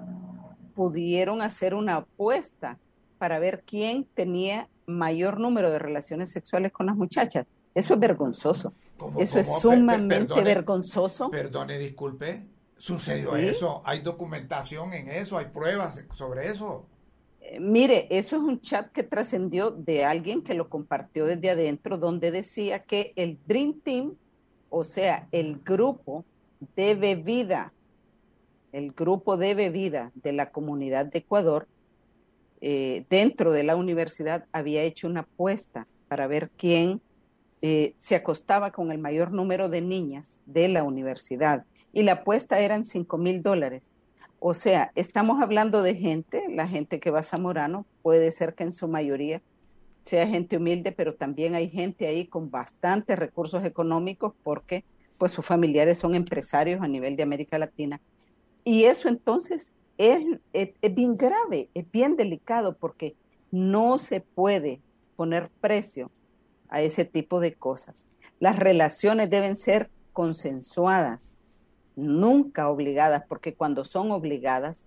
pudieron hacer una apuesta para ver quién tenía mayor número de relaciones sexuales con las muchachas. Eso es vergonzoso. ¿Cómo, eso cómo? es sumamente perdone, vergonzoso. Perdone, disculpe. ¿Sucedió ¿Sí? eso? ¿Hay documentación en eso? ¿Hay pruebas sobre eso? Eh, mire, eso es un chat que trascendió de alguien que lo compartió desde adentro, donde decía que el Dream Team o sea, el grupo de bebida, el grupo de bebida de la comunidad de Ecuador, eh, dentro de la universidad había hecho una apuesta para ver quién eh, se acostaba con el mayor número de niñas de la universidad. Y la apuesta eran 5 mil dólares. O sea, estamos hablando de gente, la gente que va a Zamorano, puede ser que en su mayoría sea gente humilde, pero también hay gente ahí con bastantes recursos económicos porque pues sus familiares son empresarios a nivel de América Latina. Y eso entonces es, es, es bien grave, es bien delicado porque no se puede poner precio a ese tipo de cosas. Las relaciones deben ser consensuadas, nunca obligadas, porque cuando son obligadas,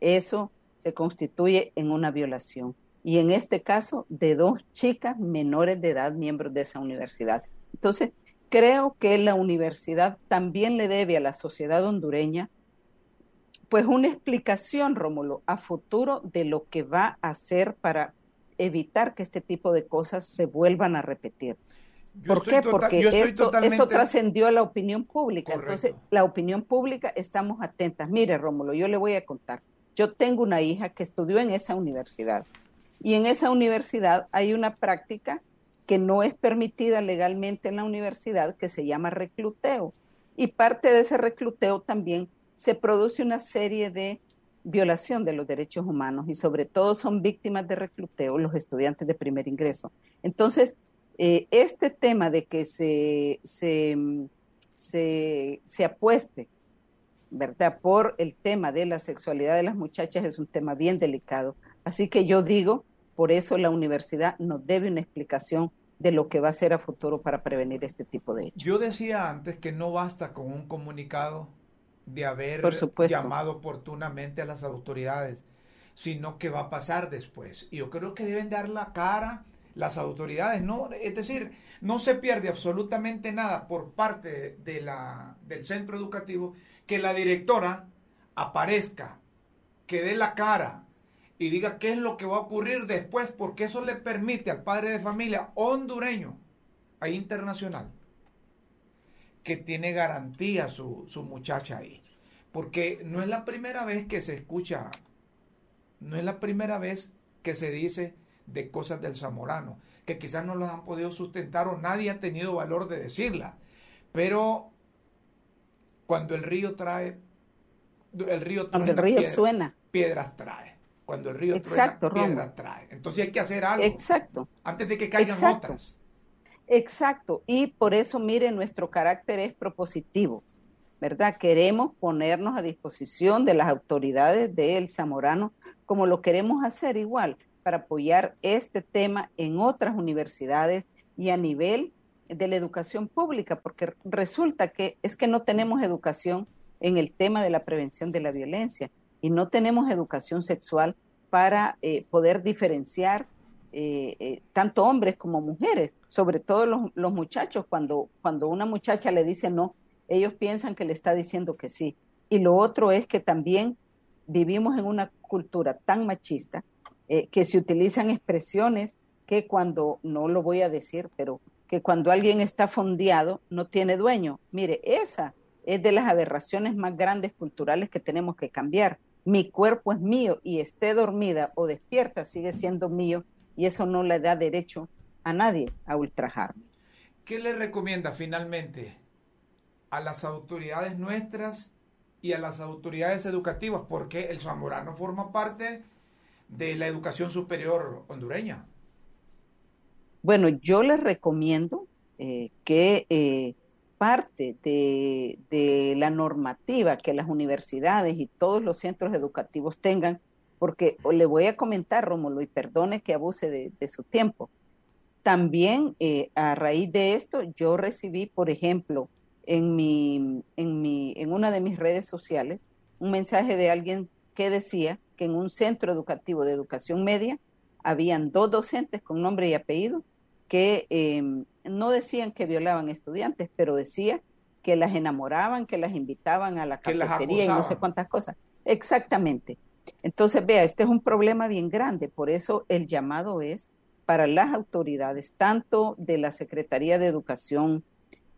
eso se constituye en una violación y en este caso de dos chicas menores de edad miembros de esa universidad. Entonces, creo que la universidad también le debe a la sociedad hondureña pues una explicación, Rómulo, a futuro de lo que va a hacer para evitar que este tipo de cosas se vuelvan a repetir. Yo ¿Por qué? Total, Porque esto, totalmente... esto trascendió a la opinión pública. Correcto. Entonces, la opinión pública, estamos atentas. Mire, Rómulo, yo le voy a contar. Yo tengo una hija que estudió en esa universidad y en esa universidad hay una práctica que no es permitida legalmente en la universidad que se llama recluteo. Y parte de ese recluteo también se produce una serie de violación de los derechos humanos y sobre todo son víctimas de recluteo los estudiantes de primer ingreso. Entonces, eh, este tema de que se, se, se, se apueste, ¿verdad?, por el tema de la sexualidad de las muchachas es un tema bien delicado. Así que yo digo por eso la universidad nos debe una explicación de lo que va a hacer a futuro para prevenir este tipo de hechos. Yo decía antes que no basta con un comunicado de haber llamado oportunamente a las autoridades, sino que va a pasar después. Y yo creo que deben dar la cara las autoridades, no, es decir, no se pierde absolutamente nada por parte de la, del centro educativo que la directora aparezca, que dé la cara, y diga qué es lo que va a ocurrir después, porque eso le permite al padre de familia hondureño, ahí internacional, que tiene garantía su, su muchacha ahí. Porque no es la primera vez que se escucha, no es la primera vez que se dice de cosas del zamorano, que quizás no las han podido sustentar o nadie ha tenido valor de decirla. Pero cuando el río trae, el río, el río piedra, suena. piedras trae cuando el río Exacto, truena, piedra trae. Entonces hay que hacer algo. Exacto. Antes de que caigan Exacto. otras. Exacto. Y por eso, mire, nuestro carácter es propositivo. ¿verdad? Queremos ponernos a disposición de las autoridades de El Zamorano, como lo queremos hacer igual, para apoyar este tema en otras universidades y a nivel de la educación pública, porque resulta que es que no tenemos educación en el tema de la prevención de la violencia y no tenemos educación sexual para eh, poder diferenciar eh, eh, tanto hombres como mujeres, sobre todo los, muchachos, cuando, cuando una muchacha le dice no, ellos piensan que le está diciendo que sí. Y lo otro es que también vivimos en una cultura tan machista que se utilizan expresiones que cuando, no lo voy a decir, pero que cuando alguien está fondeado no tiene dueño. Mire, esa es de las aberraciones más grandes culturales que tenemos que cambiar. Mi cuerpo es mío y esté dormida o despierta sigue siendo mío y eso no le da derecho a nadie a ultrajarme. ¿Qué le recomienda finalmente a las autoridades nuestras y a las autoridades educativas? Porque el zamorano forma parte de la educación superior hondureña. Bueno, yo les recomiendo eh, que eh, parte de, la normativa que las universidades y todos los centros educativos tengan, porque le voy a comentar, Rómulo, y perdone que abuse de, su tiempo. También eh, a raíz de esto, yo recibí, por ejemplo, en, en una de mis redes sociales, un mensaje de alguien que decía que en un centro educativo de educación media habían dos docentes con nombre y apellido que em, no decían que violaban estudiantes, pero decía que las enamoraban, que las invitaban a la cafetería y no sé cuántas cosas. Exactamente. Entonces, vea, este es un problema bien grande, por eso el llamado es para las autoridades, tanto de la Secretaría de Educación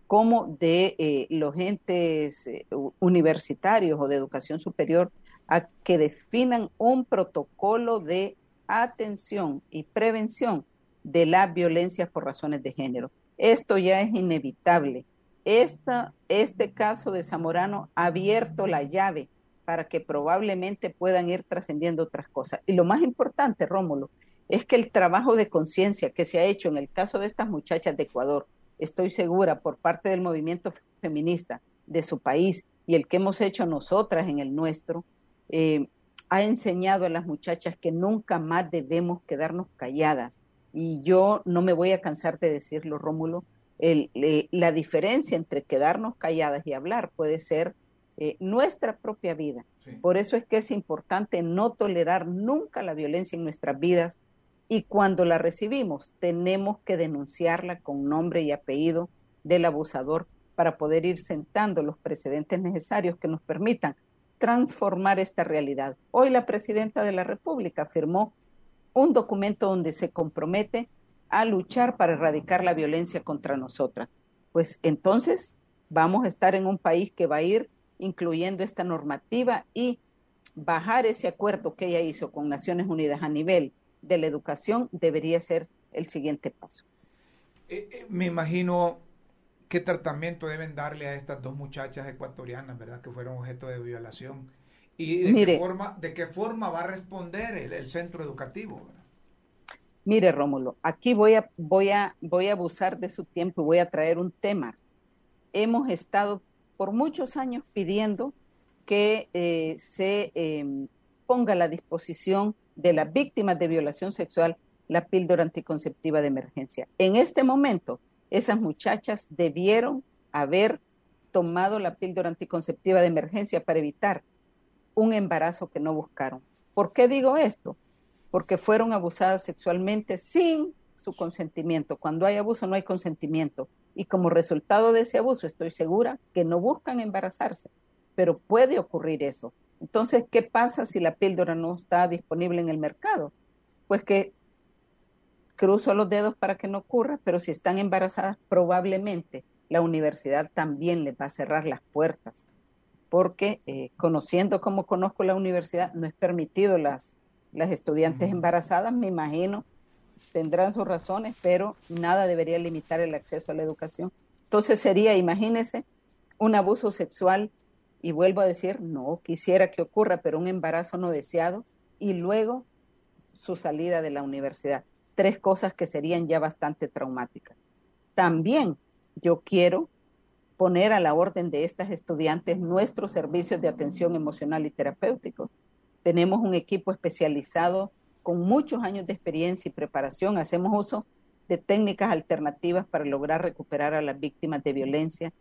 como de eh, los entes eh, universitarios o de educación superior, a que definan un protocolo de atención y prevención de la violencia por razones de género. Esto ya es inevitable. Esta, este caso de Zamorano ha abierto la llave para que probablemente puedan ir trascendiendo otras cosas. Y lo más importante, Rómulo, es que el trabajo de conciencia que se ha hecho en el caso de estas muchachas de Ecuador, estoy segura, por parte del movimiento feminista de su país y el que hemos hecho nosotras en el nuestro, eh, ha enseñado a las muchachas que nunca más debemos quedarnos calladas, y yo no me voy a cansar de decirlo, Rómulo, el, la diferencia entre quedarnos calladas y hablar puede ser eh, nuestra propia vida. Por eso es que es importante no tolerar nunca la violencia en nuestras vidas y cuando la recibimos tenemos que denunciarla con nombre y apellido del abusador para poder ir sentando los precedentes necesarios que nos permitan transformar esta realidad. Hoy la presidenta de la República firmó un documento donde se compromete a luchar para erradicar la violencia contra nosotras. Pues entonces vamos a estar en un país que va a ir incluyendo esta normativa y bajar ese acuerdo que ella hizo con Naciones Unidas a nivel de la educación debería ser el siguiente paso. Eh, eh, me imagino qué tratamiento deben darle a estas dos muchachas ecuatorianas, ¿verdad? Que fueron objeto de violación ¿Y de, qué, forma, de qué forma va a responder el, centro educativo? Mire, Rómulo, aquí voy a, voy, a, voy a abusar de su tiempo y voy a traer un tema. Hemos estado por muchos años pidiendo que eh, se em, ponga a la disposición de las víctimas de violación sexual la píldora anticonceptiva de emergencia. En este momento, esas muchachas debieron haber tomado la píldora anticonceptiva de emergencia para evitar un embarazo que no buscaron. ¿Por qué digo esto? Porque fueron abusadas sexualmente sin su consentimiento. Cuando hay abuso no hay consentimiento. Y como resultado de ese abuso estoy segura que no buscan embarazarse, pero puede ocurrir eso. Entonces, ¿qué pasa si la píldora no está disponible en el mercado? Pues que cruzo los dedos para que no ocurra, pero si están embarazadas, probablemente la universidad también les va a cerrar las puertas porque eh, conociendo como conozco la universidad, no es permitido las, las estudiantes embarazadas, me imagino, tendrán sus razones, pero nada debería limitar el acceso a la educación. Entonces sería, imagínese, un abuso sexual, y vuelvo a decir, no quisiera que ocurra, pero un embarazo no deseado, y luego su salida de la universidad. Tres cosas que serían ya bastante traumáticas. También yo quiero poner a la orden de estas estudiantes nuestros servicios de atención emocional y terapéutico. Tenemos un equipo especializado con muchos años de experiencia y preparación. Hacemos uso de técnicas alternativas para lograr recuperar a las víctimas de violencia,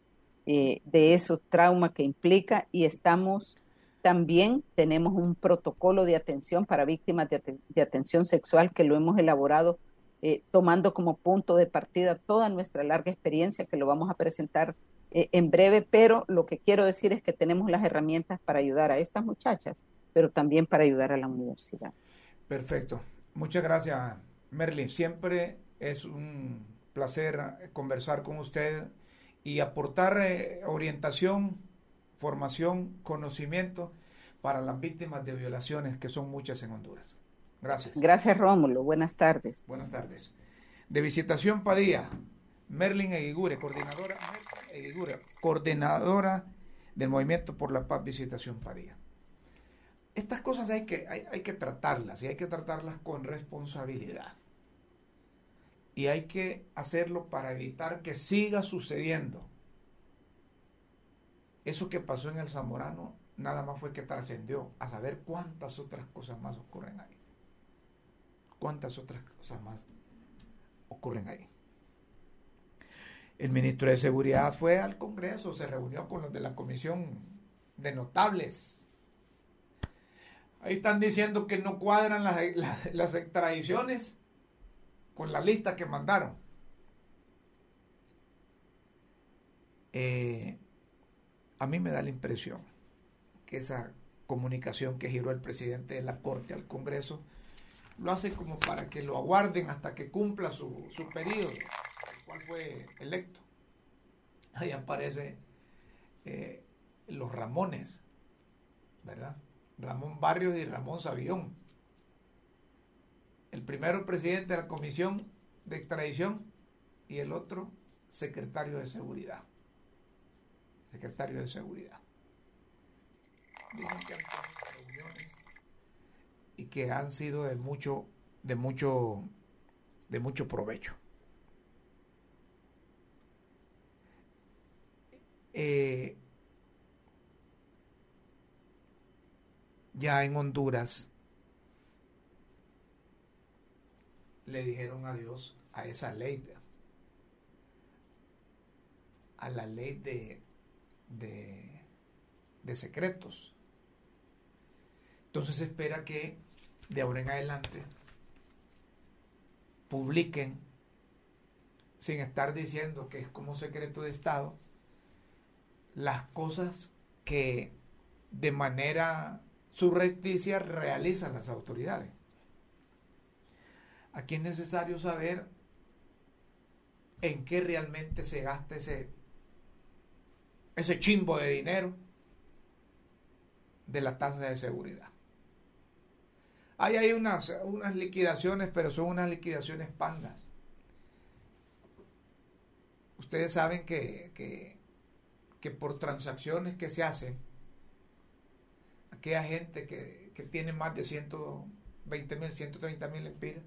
eh, de esos traumas que implica y estamos también tenemos un protocolo de atención para víctimas de, atención sexual que lo hemos elaborado eh, tomando como punto de partida toda nuestra larga experiencia que lo vamos a presentar eh, en breve, pero lo que quiero decir es que tenemos las herramientas para ayudar a estas muchachas, pero también para ayudar a la universidad. Perfecto. Muchas gracias, Merlin. Siempre es un placer conversar con usted y aportar eh, orientación formación, conocimiento para las víctimas de violaciones, que son muchas en Honduras. Gracias. Gracias, Rómulo. Buenas tardes. Buenas tardes. De Visitación Padilla, Merlin Eguigure, coordinadora, coordinadora del Movimiento por la Paz Visitación Padilla. Estas cosas hay que, hay que tratarlas y hay que tratarlas con responsabilidad. Y hay que hacerlo para evitar que siga sucediendo eso que pasó en el Zamorano nada más fue que trascendió a saber cuántas otras cosas más ocurren ahí. Cuántas otras cosas más ocurren ahí. El ministro de Seguridad fue al Congreso, se reunió con los de la Comisión de Notables. Ahí están diciendo que no cuadran las, extradiciones con la lista que mandaron. Eh, a mí me da la impresión que esa comunicación que giró el presidente de la Corte al Congreso lo hace como para que lo aguarden hasta que cumpla su, periodo, el cual fue electo. Ahí aparece eh, los Ramones, ¿verdad? Ramón Barrios y Ramón Sabión. El primero presidente de la Comisión de Extradición y el otro secretario de Seguridad secretario de Seguridad. Dicen que han tenido reuniones y que han sido de mucho, de mucho, de mucho provecho. Eh, ya en Honduras le dijeron adiós a esa ley, a la ley de de, secretos. Entonces se espera que de ahora en adelante publiquen, sin estar diciendo que es como secreto de Estado, las cosas que de manera surrecticia realizan las autoridades. Aquí es necesario saber en qué realmente se gasta ese ese chimbo de dinero de la tasa de seguridad. Hay ahí unas, unas liquidaciones, pero son unas liquidaciones pandas. Ustedes saben que, que, que por transacciones que se hacen, aquella gente que, que tiene más de 120 mil, 130 mil empiras,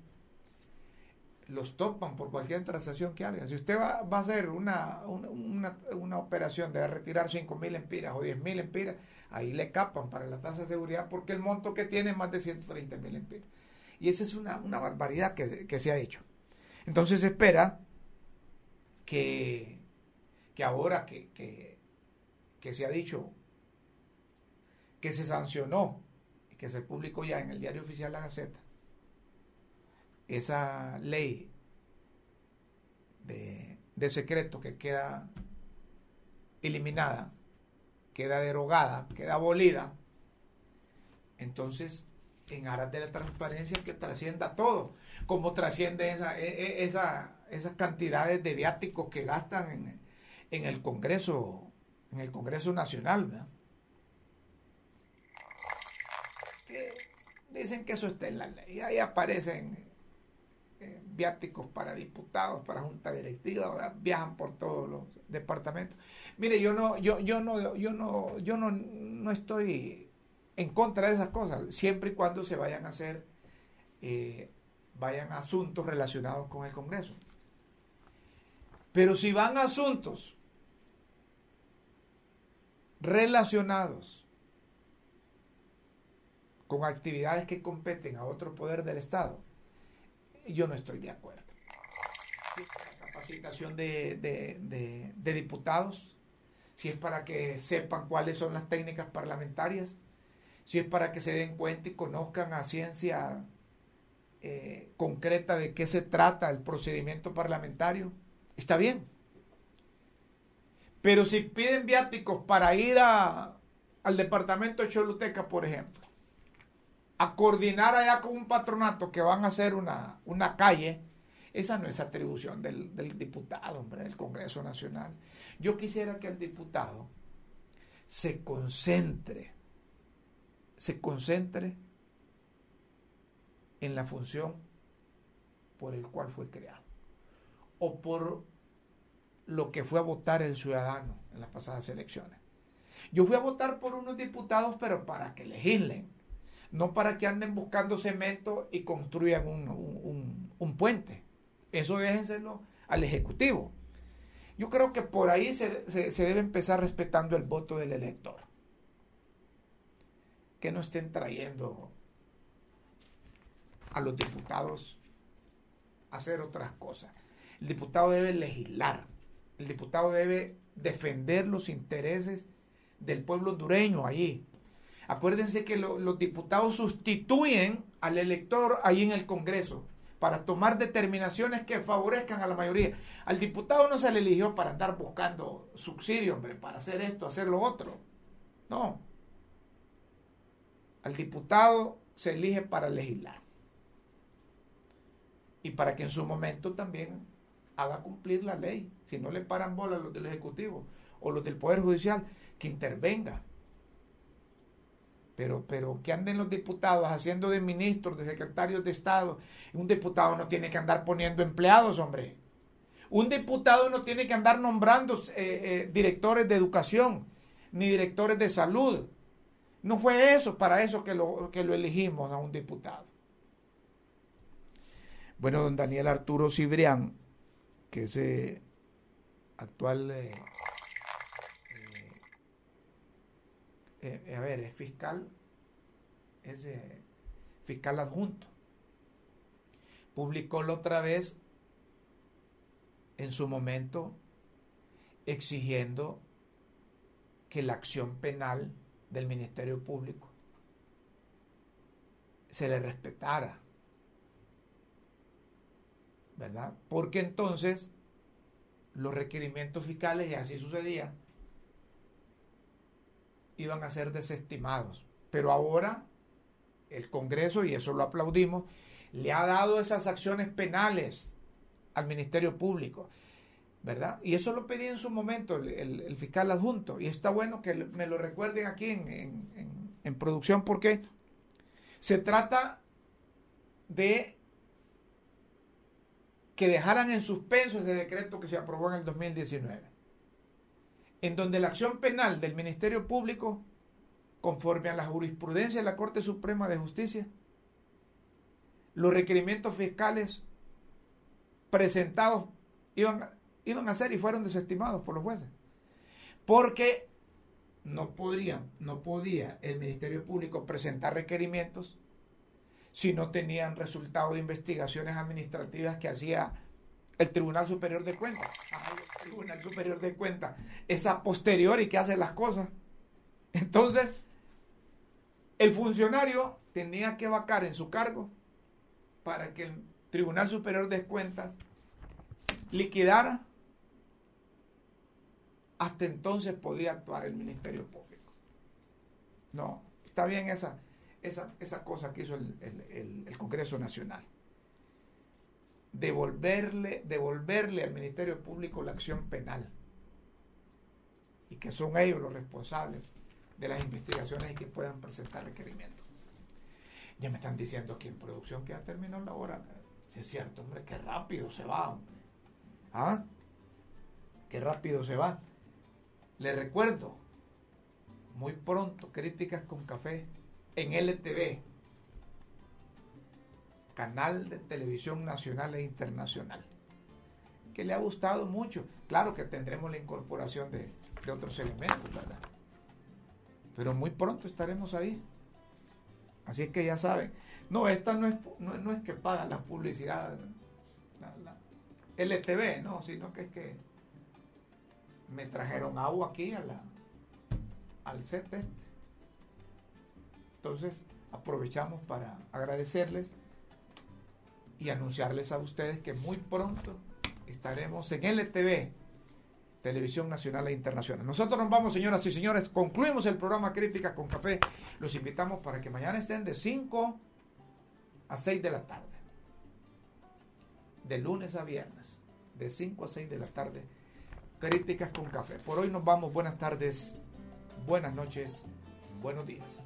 los topan por cualquier transacción que haga. Si usted va, a hacer una, una, operación de retirar 5 mil empiras o 10 mil empiras, ahí le capan para la tasa de seguridad porque el monto que tiene es más de 130 mil empiras. Y esa es una, barbaridad que, se ha hecho. Entonces espera que, que ahora que, que, que se ha dicho que se sancionó y que se publicó ya en el diario oficial La Gaceta, esa ley de, de secreto que queda eliminada, queda derogada, queda abolida, entonces en aras de la transparencia que trascienda todo, como trasciende esa, e, e, esa, esas cantidades de viáticos que gastan en, en, el Congreso, en el Congreso Nacional. dicen que eso está en la ley, ahí aparecen eh, viáticos para diputados, para junta directiva, viajan por todos los departamentos. Mire, yo no, yo, yo no, yo no, yo no, no estoy en contra de esas cosas, siempre y cuando se vayan a hacer, eh, vayan asuntos relacionados con el Congreso. Pero si van asuntos relacionados con actividades que competen a otro poder del Estado, yo no estoy de acuerdo. Si es para capacitación de, de diputados, si es para que sepan cuáles son las técnicas parlamentarias, si es para que se den cuenta y conozcan a ciencia eh, concreta de qué se trata el procedimiento parlamentario, está bien. Pero si piden viáticos para ir a, al departamento de Choluteca, por ejemplo, a coordinar allá con un patronato que van a hacer una, una calle, esa no es atribución del, del, diputado, hombre, del Congreso Nacional. Yo quisiera que el diputado se concentre se concentre en la función por el cual fue creado o por lo que fue a votar el ciudadano en las pasadas elecciones. Yo fui a votar por unos diputados, pero para que legislen, no para que anden buscando cemento y construyan un, puente. Eso déjenselo al Ejecutivo. Yo creo que por ahí se debe empezar respetando el voto del elector que no estén trayendo a los diputados a hacer otras cosas. El diputado debe legislar, el diputado debe defender los intereses del pueblo hondureño allí. Acuérdense que los diputados sustituyen al elector ahí en el Congreso para tomar determinaciones que favorezcan a la mayoría. Al diputado no se le eligió para andar buscando subsidio, hombre, para hacer esto, hacer lo otro. No, al diputado se elige para legislar y para que en su momento también haga cumplir la ley. Si no le paran bola a los del Ejecutivo o los del Poder Judicial, que intervenga. Pero, pero que anden los diputados haciendo de ministros, de secretarios de Estado. Un diputado no tiene que andar poniendo empleados, hombre. Un diputado no tiene que andar nombrando eh, eh, directores de educación, ni directores de salud, no fue eso, para eso que lo, que lo elegimos a un diputado. Bueno, don Daniel Arturo Cibrián, que es eh, actual, eh, eh, a ver, es fiscal, es fiscal adjunto. Publicó la otra vez, en su momento, exigiendo que la acción penal del Ministerio Público se le respetara. ¿Verdad? Porque entonces los requerimientos fiscales, y así sucedía, iban a ser desestimados. Pero ahora el Congreso, y eso lo aplaudimos, le ha dado esas acciones penales al Ministerio Público. ¿verdad? Y eso lo pedí en su momento el, fiscal adjunto. Y está bueno que me lo recuerden aquí en, producción porque se trata de que dejaran en suspenso ese decreto que se aprobó en el 2019, en donde la acción penal del Ministerio Público, conforme a la jurisprudencia de la Corte Suprema de Justicia, los requerimientos fiscales presentados iban iban a ser y fueron desestimados por los jueces. Porque no podrían, no podía el Ministerio Público presentar requerimientos si no tenían resultado de investigaciones administrativas que hacía el Tribunal Superior de Cuentas. el Tribunal Superior de Cuentas esa posterior y que hace las cosas. Entonces, el funcionario tenía que vacar en su cargo para que el Tribunal Superior de Cuentas liquidara hasta entonces podía actuar el Ministerio Público. No, está bien esa, esa, cosa que hizo el, Congreso Nacional. Devolverle, devolverle al Ministerio Público la acción penal. Y que son ellos los responsables de las investigaciones y que puedan presentar requerimientos. Ya me están diciendo aquí en producción que ya terminó la hora. Si es cierto, hombre, qué rápido se va, hombre. ¿Ah? Qué rápido se va. Le recuerdo, muy pronto, Críticas con Café en LTV, canal de televisión nacional e internacional, que le ha gustado mucho. Claro que tendremos la incorporación de, otros elementos, ¿verdad? Pero muy pronto estaremos ahí. Así es que ya saben. No, esta no es, no, es que paga la publicidad, la, LTV, no, sino que es que me trajeron agua aquí a la, al set este. Entonces, aprovechamos para agradecerles y anunciarles a ustedes que muy pronto estaremos en LTV, Televisión Nacional e Internacional. Nosotros nos vamos, señoras y señores, concluimos el programa Crítica con Café. Los invitamos para que mañana estén de 5 a 6 de la tarde. De lunes a viernes, de 5 a 6 de la tarde. Críticas con Café. Por hoy nos vamos. Buenas tardes, buenas noches, buenos días.